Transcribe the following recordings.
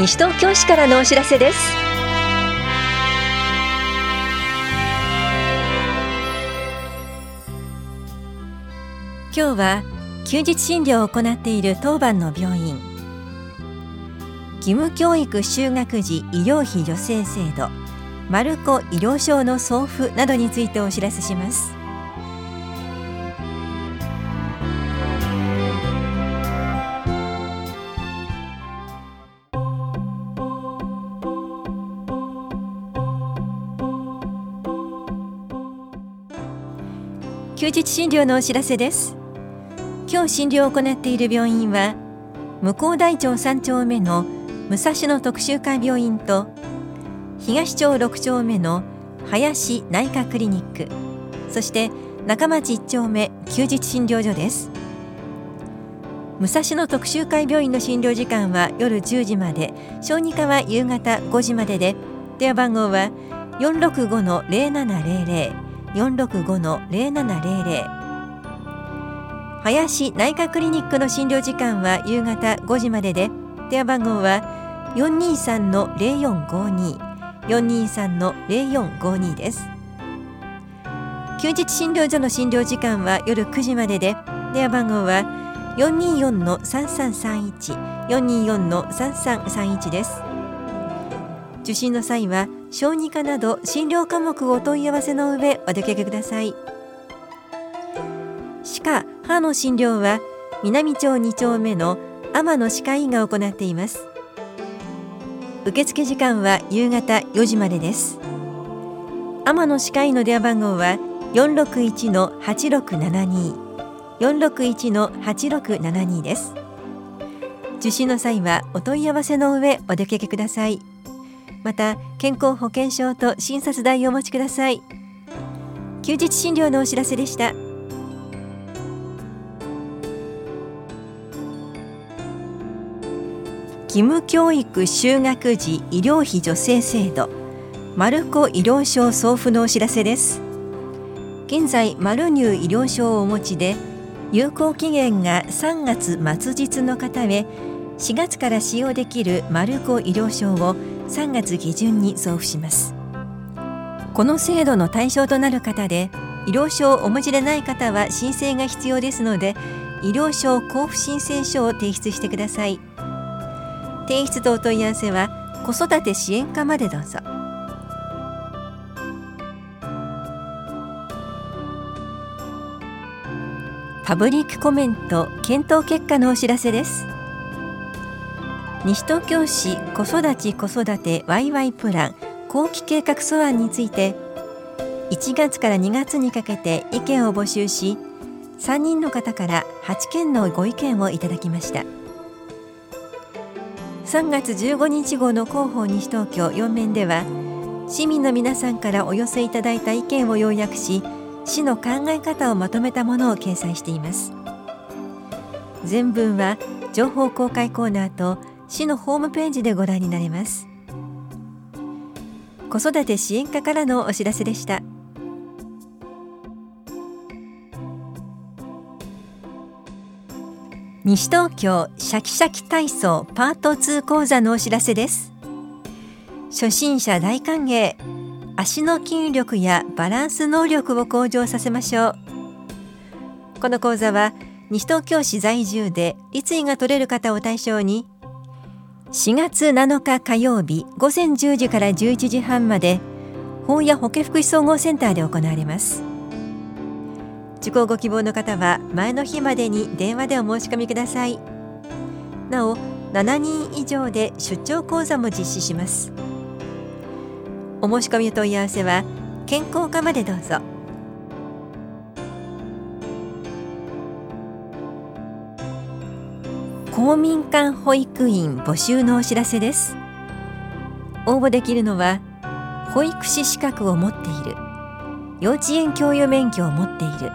西東京市からのお知らせです。今日は休日診療を行っている当番の病院。義務教育就学時医療費助成制度マルコ医療証の送付などについてお知らせします休日診療のお知らせです。今日診療を行っている病院は向こう大町3丁目の武蔵野特集会病院と東町6丁目の林内科クリニックそして中町1丁目休日診療所です。武蔵野特集会病院の診療時間は夜10時まで小児科は夕方5時までで電話番号は465-0700 465-0700林内科クリニックの診療時間は夕方5時までで。電話番号は423-0452 423-0452です。休日診療所の診療時間は夜9時までで。電話番号は424-3331 424-3331です。受診の際は小児科など診療科目をお問い合わせの上お出かけください。歯科歯の診療は南町2丁目の天野歯科医が行っています。受付時間は夕方4時までです。天野歯科医の電話番号は461-8672 461-8672です。受診の際はお問い合わせの上お出かけください。また健康保険証と診察代をお持ちください。休日診療のお知らせでした。義務教育就学時医療費助成制度。マルコ医療証送付のお知らせです。現在マルニュー医療証をお持ちで有効期限が3月末日の方へ4月から使用できるマルコ医療証を3月下旬に送付します。この制度の対象となる方で医療証をお持ちでない方は申請が必要ですので医療証交付申請書を提出してください。提出とお問い合わせは子育て支援課までどうぞ。パブリックコメント検討結果のお知らせです。西東京市子育ち子育てワイワイプラン後期計画素案について1月から2月にかけて意見を募集し3人の方から8件のご意見をいただきました。3月15日号の広報西東京4面では市民の皆さんからお寄せいただいた意見を要約し市の考え方をまとめたものを掲載しています。全文は情報公開コーナーと市のホームページでご覧になれます。子育て支援課からのお知らせでした。西東京シャキシャキ体操パート2講座のお知らせです。初心者大歓迎。足の筋力やバランス能力を向上させましょう。この講座は西東京市在住で立位が取れる方を対象に4月7日火曜日午前10時から11時半まで法や保健福祉総合センターで行われます。受講ご希望の方は前の日までに電話でお申し込みください。なお7人以上で出張講座も実施します。お申し込み問い合わせは健康課までどうぞ。公民館保育員募集のお知らせです。応募できるのは保育士資格を持っている幼稚園教諭免許を持っている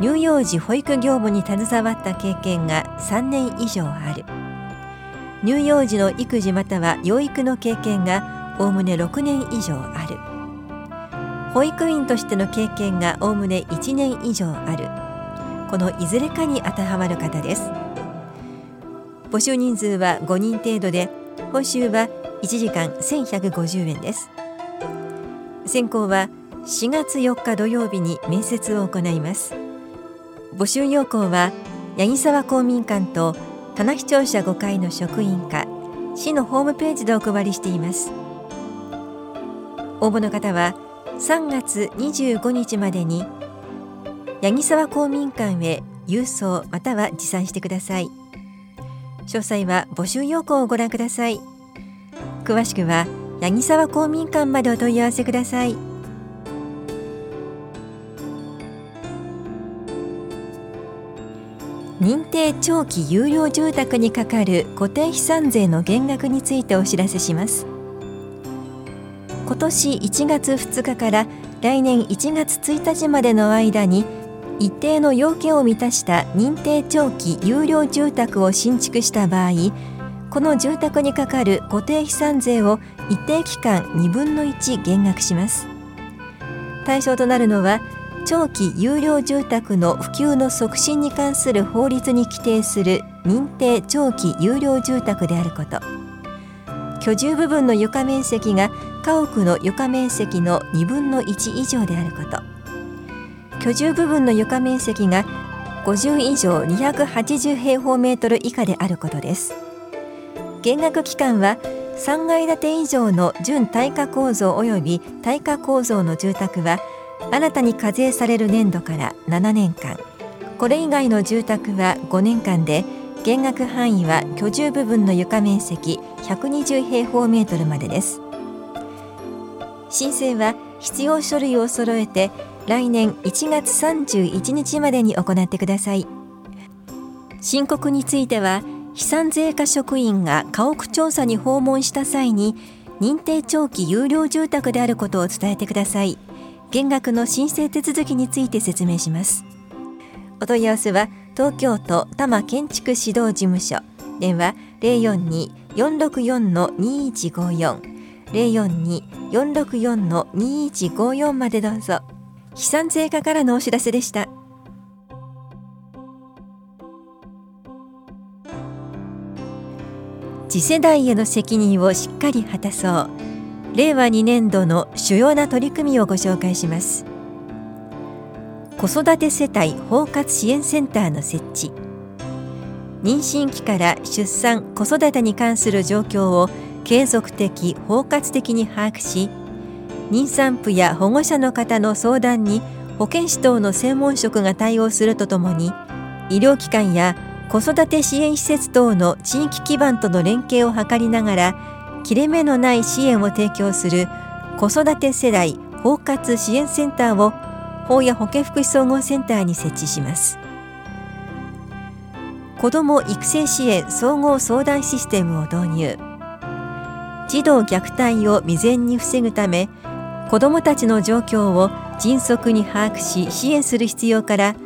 乳幼児保育業務に携わった経験が3年以上ある乳幼児の育児または養育の経験がおおむね6年以上ある保育員としての経験がおおむね1年以上あるこのいずれかに当てはまる方です。募集人数は5人程度で報酬は1時間1150円です。選考は4月4日土曜日に面接を行います。募集要項は八木沢公民館と棚視聴者5階の職員課市のホームページでお配りしています。応募の方は3月25日までに八木沢公民館へ郵送または持参してください。詳細は募集要項をご覧ください。詳しくは八木沢公民館までお問い合わせください。認定長期有料住宅にかかる固定資産税の減額についてお知らせします。今年1月2日から来年1月1日までの間に一定の要件を満たした認定長期有料住宅を新築した場合この住宅にかかる固定資産税を一定期間2分の1減額します。対象となるのは長期有料住宅の普及の促進に関する法律に規定する認定長期有料住宅であること。居住部分の床面積が家屋の床面積の2分の1以上であること。居住部分の床面積が50以上280平方メートル以下であることです。減額期間は3階建て以上の準耐火構造及び耐火構造の住宅は新たに課税される年度から7年間。これ以外の住宅は5年間で減額範囲は居住部分の床面積120平方メートルまでです。申請は必要書類を揃えて来年1月31日までに行ってください。申告については飛散税課職員が家屋調査に訪問した際に認定長期有料住宅であることを伝えてください。減額の申請手続きについて説明します。お問い合わせは東京都多摩建築指導事務所。電話042-464-2154 042-464-2154までどうぞ。飛散税課からのお知らせでした。次世代への責任をしっかり果たそう。令和2年度の主要な取り組みをご紹介します。子育て世帯包括支援センターの設置。妊娠期から出産子育てに関する状況を継続的包括的に把握し妊産婦や保護者の方の相談に保健師等の専門職が対応するとともに医療機関や子育て支援施設等の地域基盤との連携を図りながら切れ目のない支援を提供する子育て世代包括支援センターを法や保健福祉総合センターに設置します。子ども育成支援総合相談システムを導入。児童虐待を未然に防ぐため子どもたちの状況を迅速に把握し支援する必要から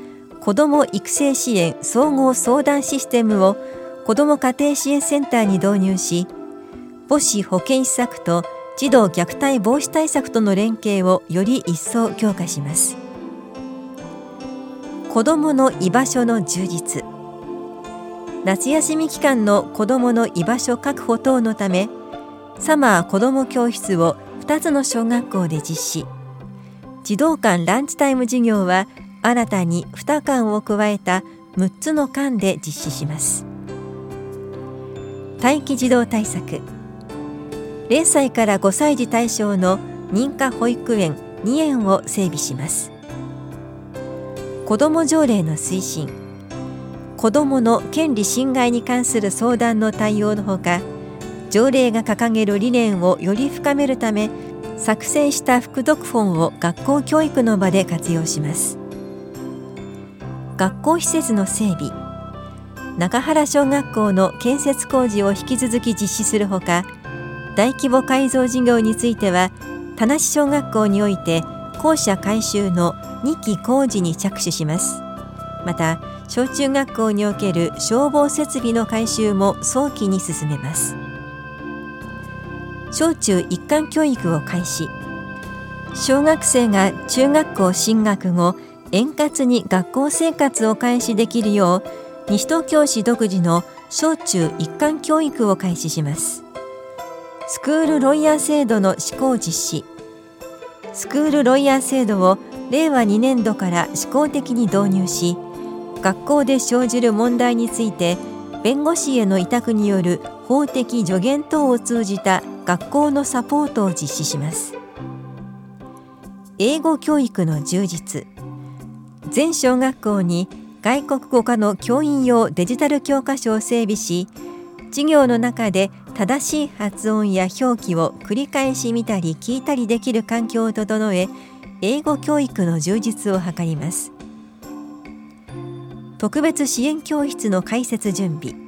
子ども育成支援総合相談システムを子ども家庭支援センターに導入し母子保健施策と児童虐待防止対策との連携をより一層強化します。子どもの居場所の充実。夏休み期間の子どもの居場所確保等のためサマー子ども教室を2つの小学校で実施児童館ランチタイム授業は新たに2館を加えた6つの館で実施します。待機児童対策。0歳から5歳児対象の認可保育園2園を整備します。子ども条例の推進子どもの権利侵害に関する相談の対応のほか条例が掲げる理念をより深めるため作成した副読本を学校教育の場で活用します。学校施設の整備。中原小学校の建設工事を引き続き実施するほか大規模改造事業については田無小学校において校舎改修の2期工事に着手します。また小中学校における消防設備の改修も早期に進めます。小中一貫教育を開始。小学生が中学校進学後円滑に学校生活を開始できるよう西東京市独自の小中一貫教育を開始します。スクールロイヤー制度の施行実施。スクールロイヤー制度を令和2年度から試行的に導入し学校で生じる問題について弁護士への委託による法的助言等を通じた学校のサポートを実施します。英語教育の充実。全小学校に外国語科の教員用デジタル教科書を整備し授業の中で正しい発音や表記を繰り返し見たり聞いたりできる環境を整え英語教育の充実を図ります。特別支援教室の開設準備。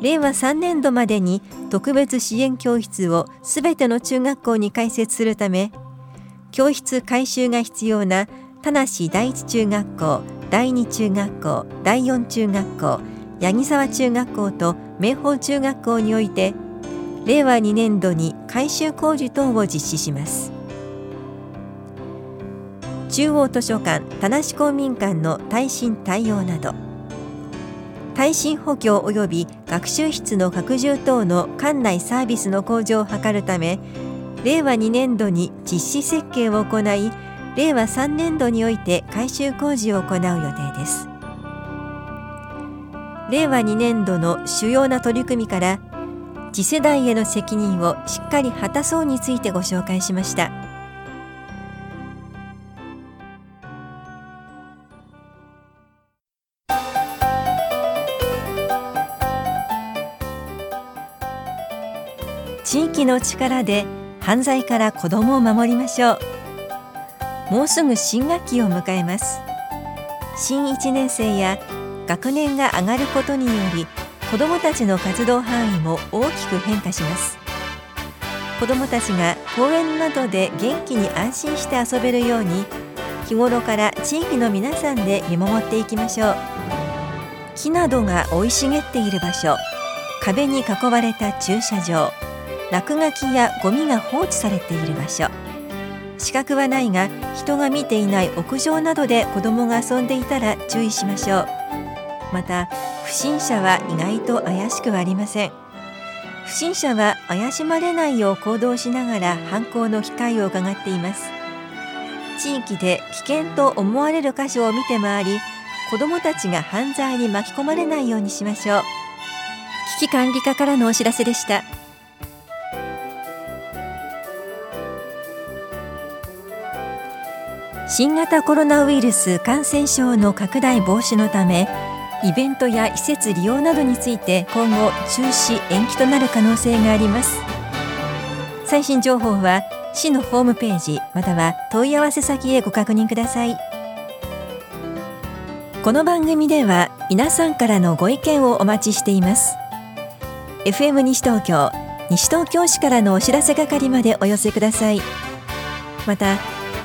令和3年度までに特別支援教室をすべての中学校に開設するため教室改修が必要な田無第一中学校第二中学校第四中学校八木沢中学校と明豊中学校において令和2年度に改修工事等を実施します。中央図書館田無公民館の耐震対応など耐震補強及び学習室の拡充等の館内サービスの向上を図るため令和2年度に実施設計を行い令和3年度において改修工事を行う予定です。令和2年度の主要な取り組みから次世代への責任をしっかり果たそうについてご紹介しました。域の力で犯罪から子どもを守りましょう。もうすぐ新学期を迎えます。新1年生や学年が上がることにより子どもたちの活動範囲も大きく変化します。子どもたちが公園などで元気に安心して遊べるように日頃から地域の皆さんで見守っていきましょう。木などが生い茂っている場所壁に囲われた駐車場。落書きやゴミが放置されている場所。資格はないが人が見ていない屋上などで子どもが遊んでいたら注意しましょう。また不審者は意外と怪しくはありません。不審者は怪しまれないよう行動しながら犯行の機会を伺っています。地域で危険と思われる箇所を見て回り子どもたちが犯罪に巻き込まれないようにしましょう。危機管理課からのお知らせでした。新型コロナウイルス感染症の拡大防止のためイベントや施設利用などについて今後中止延期となる可能性があります。最新情報は市のホームページまたは問い合わせ先へご確認ください。この番組では皆さんからのご意見をお待ちしています。FM 西東京西東京市からのお知らせ係までお寄せください。また